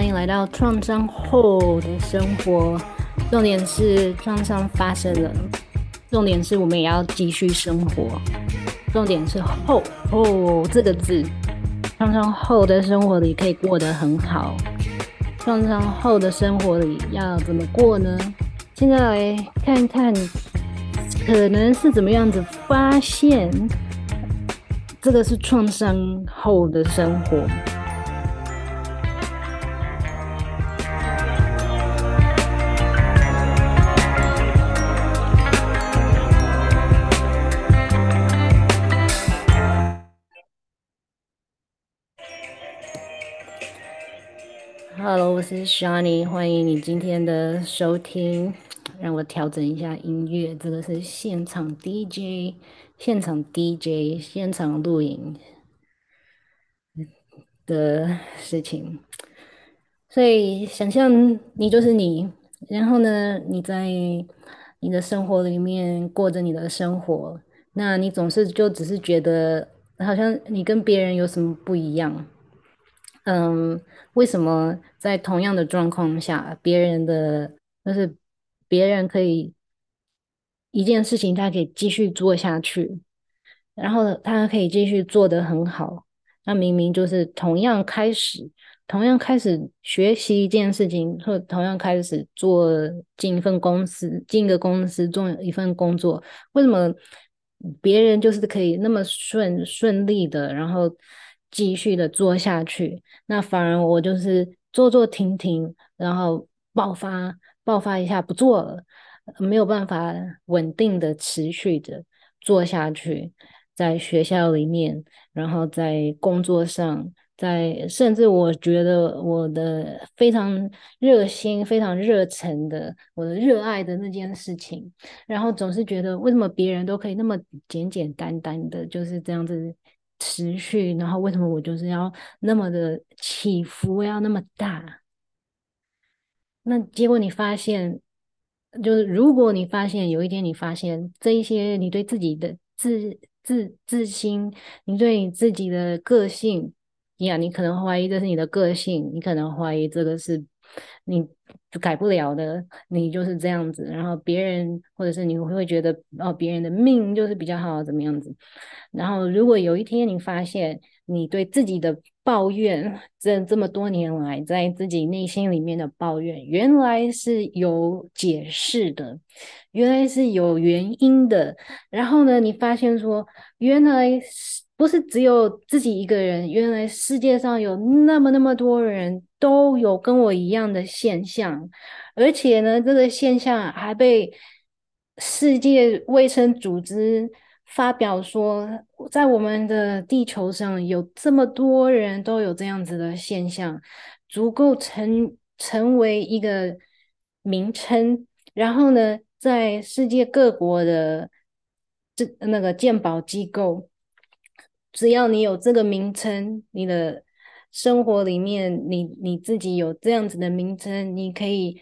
欢迎来到创伤后的生活。重点是创伤发生了，重点是我们也要继续生活。重点是后后这个字，创伤后的生活里可以过得很好。创伤后的生活里要怎么过呢？现在来看看，可能是怎么样子发现这个是创伤后的生活。是 Shani，欢迎你今天的收听。让我调整一下音乐，这个是现场 DJ，现场 DJ，现场录影的事情。所以想象你就是你，然后呢，你在你的生活里面过着你的生活，那你总是就只是觉得好像你跟别人有什么不一样。嗯，为什么在同样的状况下，别人的就是别人可以一件事情，他可以继续做下去，然后他可以继续做得很好。那明明就是同样开始，同样开始学习一件事情，或同样开始做进一份公司，进一个公司做一份工作，为什么别人就是可以那么顺顺利的，然后？继续的做下去，那反而我就是做做停停，然后爆发爆发一下不做了，没有办法稳定的持续的做下去，在学校里面，然后在工作上，在甚至我觉得我的非常热心、非常热忱的，我的热爱的那件事情，然后总是觉得为什么别人都可以那么简简单单的就是这样子。持续，然后为什么我就是要那么的起伏要那么大？那结果你发现，就是如果你发现有一天你发现这一些，你对自己的自自自心，你对你自己的个性，呀，你可能怀疑这是你的个性，你可能怀疑这个是你就改不了的，你就是这样子。然后别人或者是你会觉得哦，别人的命就是比较好，怎么样子？然后，如果有一天你发现你对自己的抱怨，这这么多年来在自己内心里面的抱怨，原来是有解释的，原来是有原因的。然后呢，你发现说，原来是不是只有自己一个人，原来世界上有那么那么多人都有跟我一样的现象，而且呢，这个现象还被世界卫生组织。发表说，在我们的地球上有这么多人都有这样子的现象，足够成成为一个名称。然后呢，在世界各国的这那个鉴宝机构，只要你有这个名称，你的生活里面你你自己有这样子的名称，你可以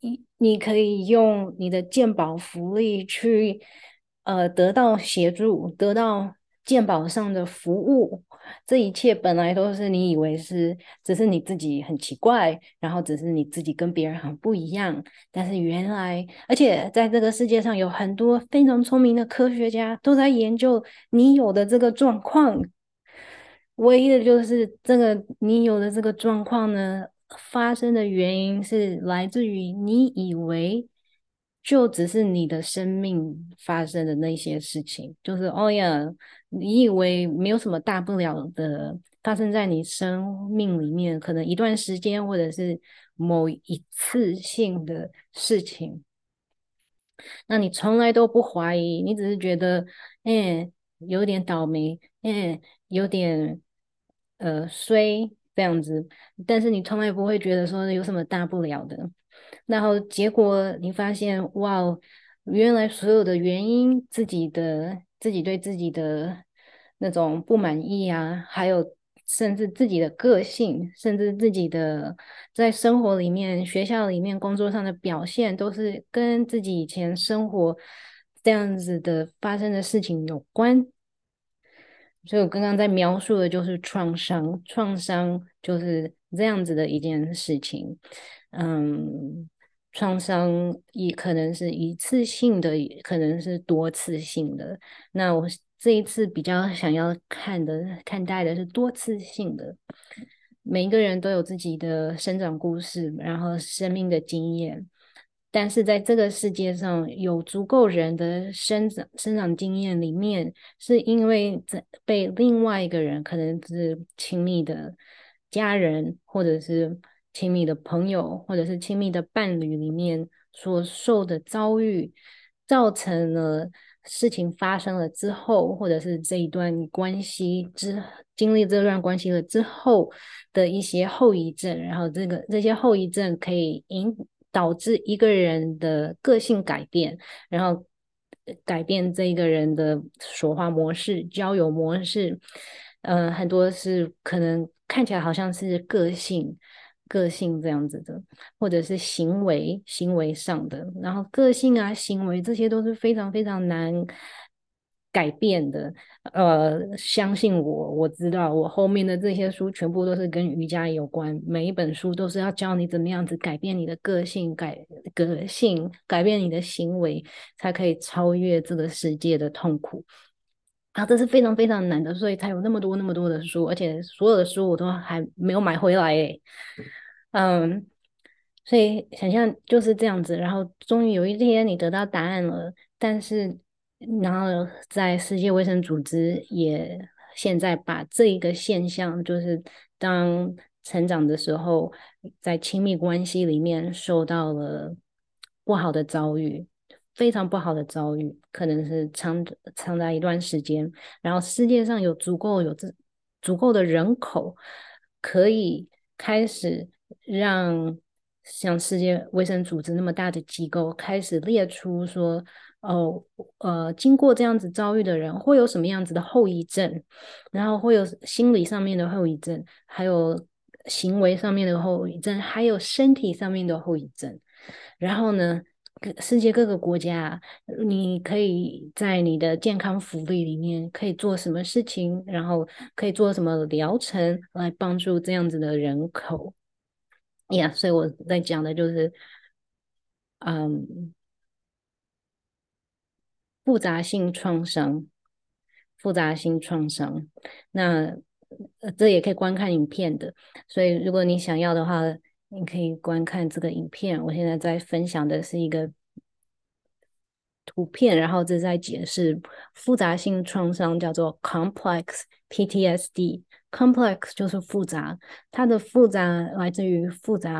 你你可以用你的鉴宝福利去。呃，得到协助，得到鉴宝上的服务，这一切本来都是你以为是，只是你自己很奇怪，然后只是你自己跟别人很不一样。但是原来，而且在这个世界上有很多非常聪明的科学家都在研究你有的这个状况。唯一的就是这个你有的这个状况呢，发生的原因是来自于你以为。就只是你的生命发生的那些事情，就是哦呀，你以为没有什么大不了的发生在你生命里面，可能一段时间或者是某一次性的事情，那你从来都不怀疑，你只是觉得，哎，有点倒霉，哎，有点呃衰这样子，但是你从来不会觉得说有什么大不了的。然后结果你发现，哇，原来所有的原因，自己的自己对自己的那种不满意啊，还有甚至自己的个性，甚至自己的在生活里面、学校里面、工作上的表现，都是跟自己以前生活这样子的发生的事情有关。所以我刚刚在描述的就是创伤，创伤就是这样子的一件事情。嗯，创伤也可能是一次性的，也可能是多次性的。那我这一次比较想要看的、看待的是多次性的。每一个人都有自己的生长故事，然后生命的经验。但是在这个世界上，有足够人的生长生长经验里面，是因为在被另外一个人，可能是亲密的家人，或者是亲密的朋友，或者是亲密的伴侣里面所受的遭遇，造成了事情发生了之后，或者是这一段关系之经历这段关系了之后的一些后遗症，然后这个这些后遗症可以引。导致一个人的个性改变，然后改变这一个人的说话模式、交友模式，嗯、很多是可能看起来好像是个性、个性这样子的，或者是行为、行为上的，然后个性啊、行为这些都是非常非常难。改变的，呃，相信我，我知道，我后面的这些书全部都是跟瑜伽有关，每一本书都是要教你怎么样子改变你的个性，改个性，改变你的行为，才可以超越这个世界的痛苦。啊，这是非常非常难的，所以才有那么多那么多的书，而且所有的书我都还没有买回来诶。嗯，所以想象就是这样子，然后终于有一天你得到答案了，但是。然后，在世界卫生组织也现在把这一个现象，就是当成长的时候，在亲密关系里面受到了不好的遭遇，非常不好的遭遇，可能是长长达一段时间。然后世界上有足够有这足够的人口，可以开始让像世界卫生组织那么大的机构开始列出说。哦，呃，经过这样子遭遇的人会有什么样子的后遗症？然后会有心理上面的后遗症，还有行为上面的后遗症，还有身体上面的后遗症。然后呢，世界各个国家，你可以在你的健康福利里面可以做什么事情？然后可以做什么疗程来帮助这样子的人口？呀，yeah，所以我在讲的就是，嗯。复杂性创伤，复杂性创伤，那这也可以观看影片的。所以，如果你想要的话，你可以观看这个影片。我现在在分享的是一个图片，然后这在解释复杂性创伤，叫做 complex PTSD。Complex 就是复杂，它的复杂来自于复杂，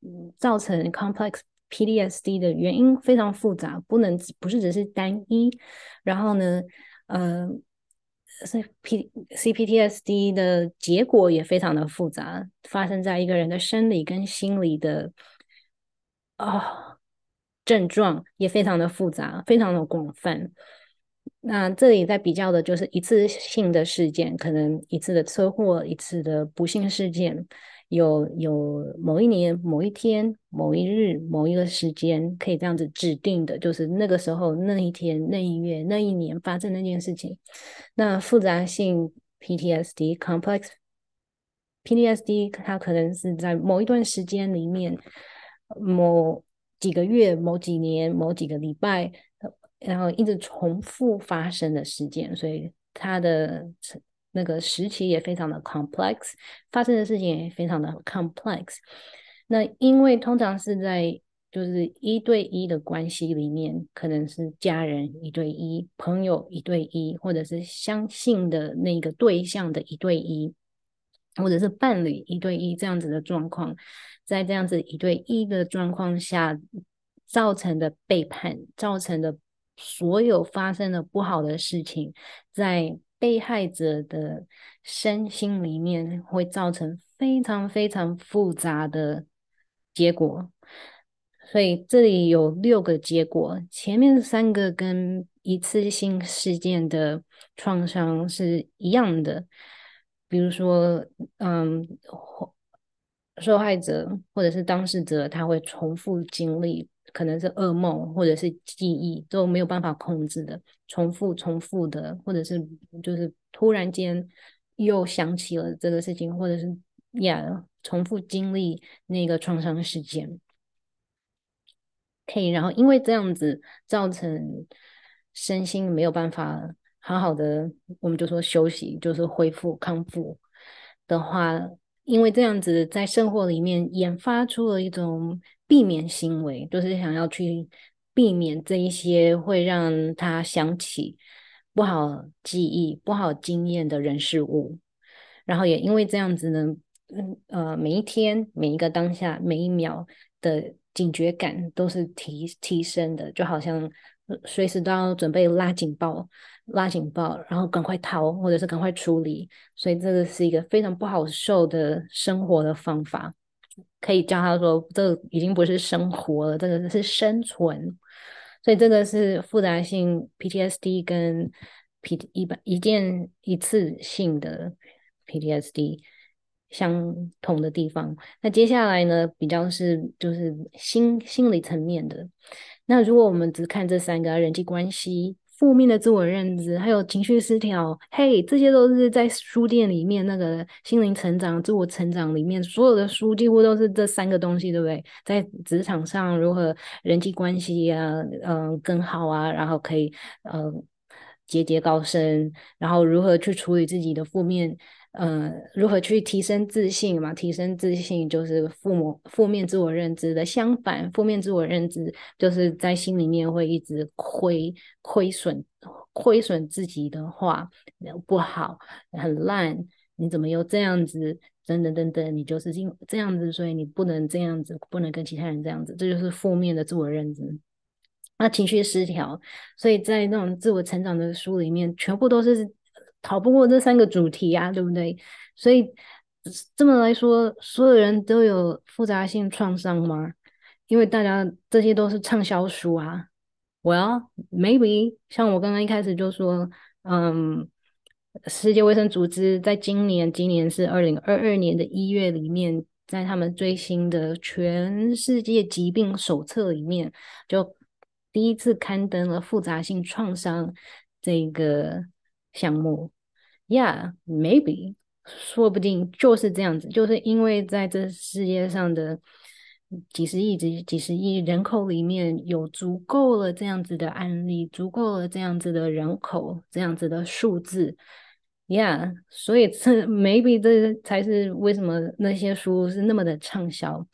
嗯造成 complex。PTSD 的原因非常复杂，不能不是只是单一。然后呢，呃，C P C PTSD 的结果也非常的复杂，发生在一个人的生理跟心理的啊、症状也非常的复杂，非常的广泛。那这里在比较的就是一次性的事件，可能一次的车祸，一次的不幸事件。有有某一年某一天某一日某一个时间可以这样子指定的，就是那个时候那一天那一月那一年发生那件事情。那复杂性 PTSD complex PTSD 它可能是在某一段时间里面，某几个月、某几年、某几个礼拜，然后一直重复发生的事件，所以它的。那个时期也非常的 complex，发生的事情也非常的 complex。那因为通常是在就是一对一的关系里面，可能是家人一对一，朋友一对一，或者是相信的那个对象的一对一，或者是伴侣一对一这样子的状况，在这样子一对一的状况下造成的背叛，造成的所有发生的不好的事情，在。被害者的身心里面会造成非常非常复杂的结果，所以这里有六个结果，前面三个跟一次性事件的创伤是一样的，比如说，嗯，受害者或者是当事者他会重复经历。可能是噩梦，或者是记忆都没有办法控制的，重复、重复的，或者是就是突然间又想起了这个事情，或者是呀，重复经历那个创伤事件，可以，然后因为这样子造成身心没有办法好好的，我们就说休息，就是恢复康复的话，因为这样子在生活里面研发出了一种避免行为，就是想要去避免这一些会让他想起不好记忆、不好经验的人事物，然后也因为这样子呢。嗯呃，每一天、每一个当下、每一秒的警觉感都是提提升的，就好像随时都要准备拉警报、拉警报，然后赶快逃，或者是赶快处理。所以这个是一个非常不好受的生活的方法，可以教他说，这已经不是生活了，这个是生存。所以这个是复杂性 PTSD 跟 PT 一般一件一次性的 PTSD。相同的地方，那接下来呢，比较是就是心心理层面的。那如果我们只看这三个人际关系、负面的自我认知，还有情绪失调，嘿，这些都是在书店里面那个心灵成长、自我成长里面所有的书，几乎都是这三个东西，对不对？在职场上如何人际关系啊，嗯、更好啊，然后可以呃节节高升，然后如何去处理自己的负面。呃，如何去提升自信嘛？提升自信就是负负负面自我认知的相反，负面自我认知就是在心里面会一直亏亏损亏损自己的话不好，很烂，你怎么又这样子？等等等等，你就是因这样子，所以你不能这样子，不能跟其他人这样子，这就是负面的自我认知。那情绪失调，所以在那种自我成长的书里面，全部都是。逃不过这三个主题啊，对不对？所以这么来说，所有人都有复杂性创伤吗？因为大家这些都是畅销书啊。Well, maybe 像我刚刚一开始就说，嗯，世界卫生组织在今年，今年是二零二二年的一月里面，在他们最新的全世界疾病手册里面，就第一次刊登了复杂性创伤这个。项目，Yeah，maybe，说不定就是这样子，就是因为在这世界上的几十亿、几几十亿人口里面有足够了这样子的案例，足够了这样子的人口，这样子的数字，Yeah，所以这 maybe 这才是为什么那些书是那么的畅销。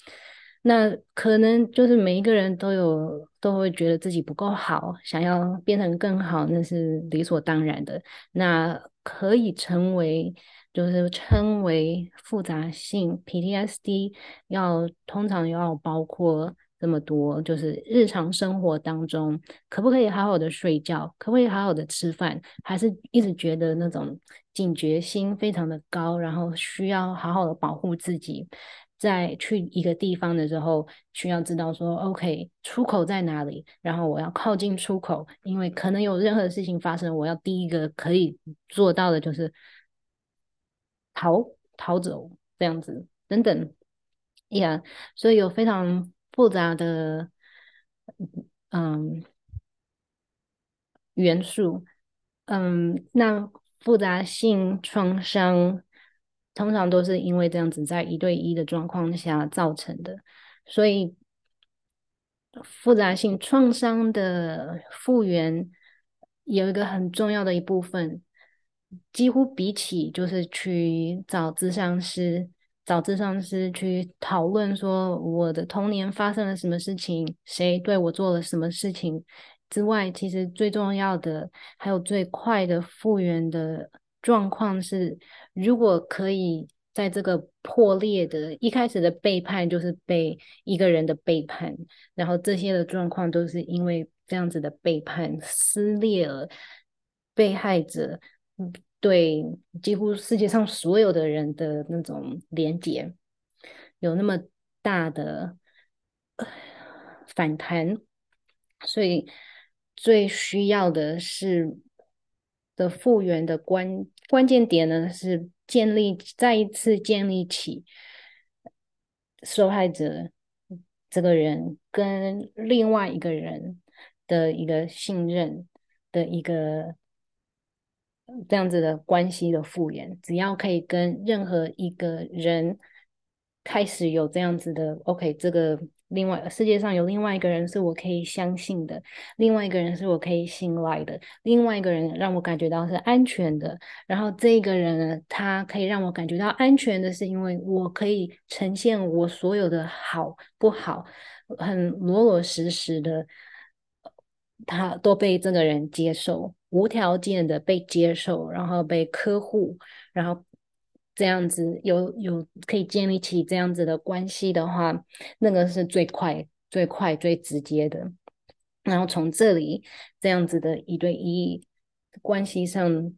那可能就是每一个人都有都会觉得自己不够好，想要变成更好，那是理所当然的。那可以成为就是称为复杂性 PTSD，要通常要包括这么多，就是日常生活当中可不可以好好的睡觉，可不可以好好的吃饭，还是一直觉得那种警觉心非常的高，然后需要好好的保护自己。在去一个地方的时候，需要知道说，OK，出口在哪里，然后我要靠近出口，因为可能有任何事情发生，我要第一个可以做到的就是逃逃走这样子等等，Yeah，所以有非常复杂的嗯元素，嗯，那复杂性创伤。通常都是因为这样子，在一对一的状况下造成的，所以复杂性创伤的复原有一个很重要的一部分，几乎比起就是去找咨商师、找咨商师去讨论说我的童年发生了什么事情，谁对我做了什么事情之外，其实最重要的还有最快的复原的。状况是，如果可以在这个破裂的一开始的背叛，就是被一个人的背叛，然后这些的状况都是因为这样子的背叛撕裂了被害者对几乎世界上所有的人的那种连结，有那么大的反弹，所以最需要的是。的复原的关关键点呢，是建立再一次建立起受害者这个人跟另外一个人的一个信任的一个这样子的关系的复原，只要可以跟任何一个人开始有这样子的，OK，这个另外世界上有另外一个人是我可以相信的，另外一个人是我可以信赖的，另外一个人让我感觉到是安全的，然后这个人呢，他可以让我感觉到安全的是因为我可以呈现我所有的好不好，很老老实实的，他都被这个人接受。无条件的被接受，然后被呵护，然后这样子有有可以建立起这样子的关系的话，那个是最快、最快、最直接的。然后从这里这样子的一对一关系上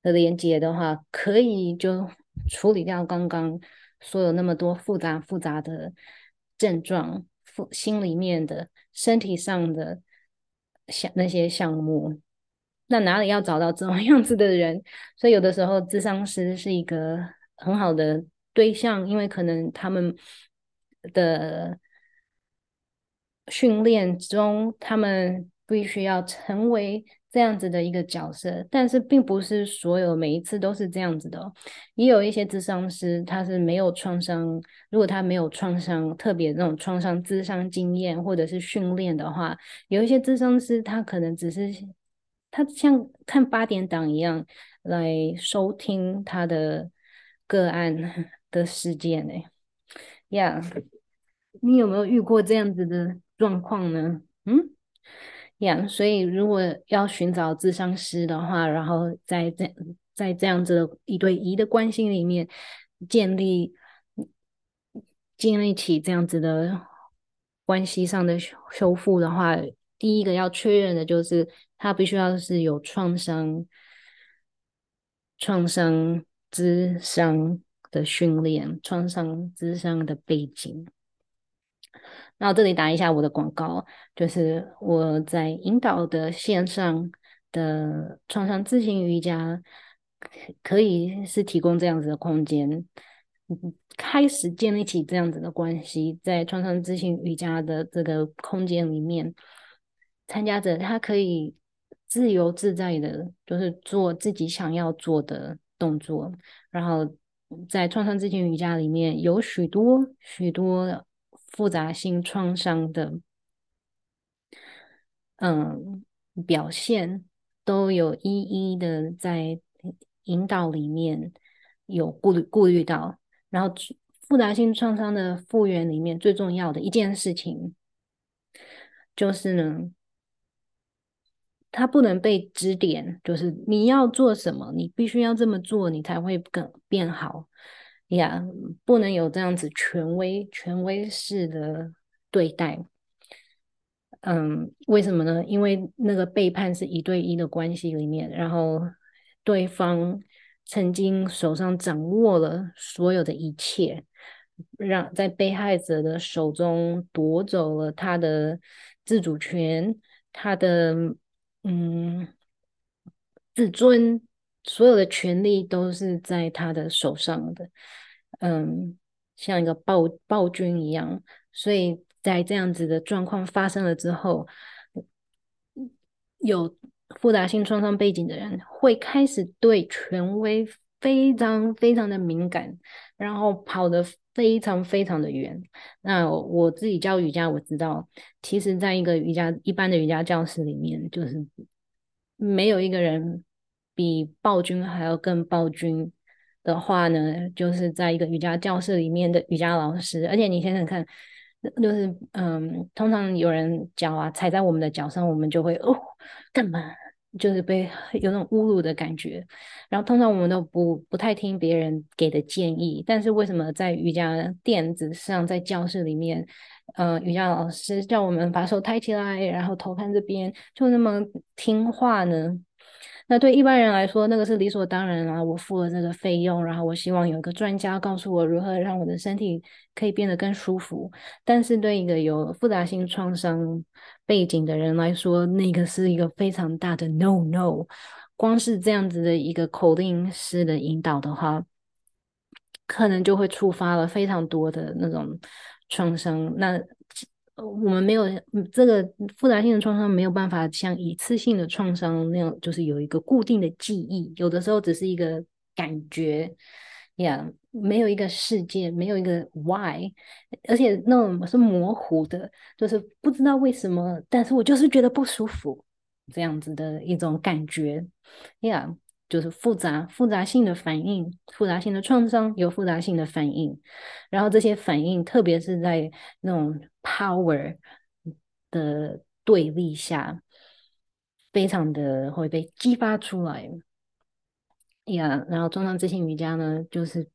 的连接的话，可以就处理掉刚刚所有那么多复杂复杂的症状、心里面的、身体上的项那些项目。那哪里要找到这种 样子的人？所以有的时候，咨商师是一个很好的对象，因为可能他们的训练中，他们必须要成为这样子的一个角色。但是，并不是所有每一次都是这样子的。也有一些咨商师，他是没有创伤，如果他没有创伤，特别那种创伤咨商经验或者是训练的话，有一些咨商师，他可能只是。他像看八点档一样来收听他的个案的事件呢？呀你有没有遇过这样子的状况呢？嗯，呀所以如果要寻找咨商师的话，然后在这在这样子的一对一的关系里面建立建立起这样子的关系上的修复的话。第一个要确认的就是，他必须要是有创伤、创伤之伤的训练、创伤之伤的背景。那我这里打一下我的广告，就是我在引导的线上的创伤咨询瑜伽，可以是提供这样子的空间，开始建立起这样子的关系，在创伤咨询瑜伽的这个空间里面。参加者他可以自由自在的，就是做自己想要做的动作。然后在创伤之前瑜伽里面有许多许多复杂性创伤的，嗯，表现都有一一的在引导里面有顾虑顾虑到。然后复杂性创伤的复原里面最重要的一件事情就是呢。他不能被指点，就是你要做什么，你必须要这么做，你才会更变好呀。不能有这样子权威、权威式的对待。嗯，为什么呢？因为那个背叛是一对一的关系里面，然后对方曾经手上掌握了所有的一切，让在被害者的手中夺走了他的自主权，他的。嗯，自尊，所有的权利都是在他的手上的，嗯，像一个暴暴君一样。所以在这样子的状况发生了之后，有复杂性创伤背景的人会开始对权威非常非常的敏感，然后跑得非常非常的远。那我自己教瑜伽，我知道，其实在一个瑜伽一般的瑜伽教室里面，就是没有一个人比暴君还要更暴君的话呢，就是在一个瑜伽教室里面的瑜伽老师。而且你想想看，就是嗯，通常有人脚啊踩在我们的脚上，我们就会哦，干嘛？就是被 有那种侮辱的感觉，然后通常我们都不不太听别人给的建议，但是为什么在瑜伽垫子上，在教室里面，呃，瑜伽老师叫我们把手抬起来，然后头看这边，就那么听话呢？那对一般人来说，那个是理所当然啊！我付了这个费用，然后我希望有一个专家告诉我如何让我的身体可以变得更舒服。但是对一个有复杂性创伤背景的人来说，那个是一个非常大的 no no。光是这样子的一个口令式的引导的话，可能就会触发了非常多的那种创伤。那我们没有这个复杂性的创伤，没有办法像一次性的创伤那样，就是有一个固定的记忆，有的时候只是一个感觉，呀、yeah，没有一个事件，没有一个 why，而且那种是模糊的，就是不知道为什么，但是我就是觉得不舒服，这样子的一种感觉，呀、yeah。就是复杂复杂性的反应，复杂性的创伤有复杂性的反应，然后这些反应，特别是在那种 power 的对立下，非常的会被激发出来。呀、然后中上自信瑜伽呢，就是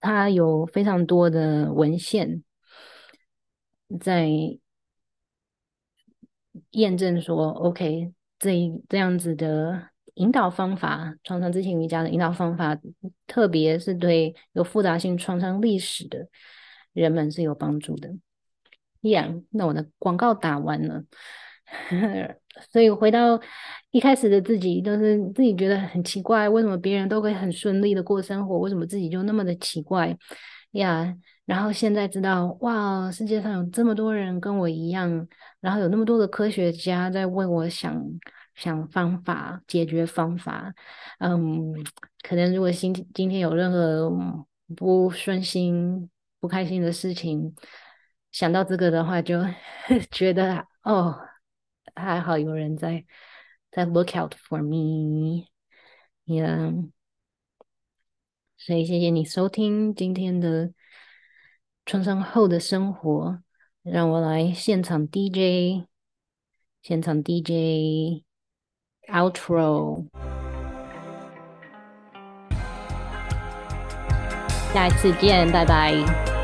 它有非常多的文献在验证说，OK，这一这样子的。引导方法，创伤知情瑜伽的引导方法，特别是对有复杂性创伤历史的人们是有帮助的。呀那我的广告打完了，所以回到一开始的自己，都是自己觉得很奇怪，为什么别人都可以很顺利的过生活，为什么自己就那么的奇怪？呀、然后现在知道，哇，世界上有这么多人跟我一样，然后有那么多的科学家在为我想。想方法解决方法，嗯，可能如果今今天有任何不顺心、不开心的事情，想到这个的话，就 觉得哦，还好有人在在 look out for me，yeah，所以谢谢你收听今天的创伤后的生活，让我来现场 DJ，现场 DJ。Outro，下一次见，拜拜。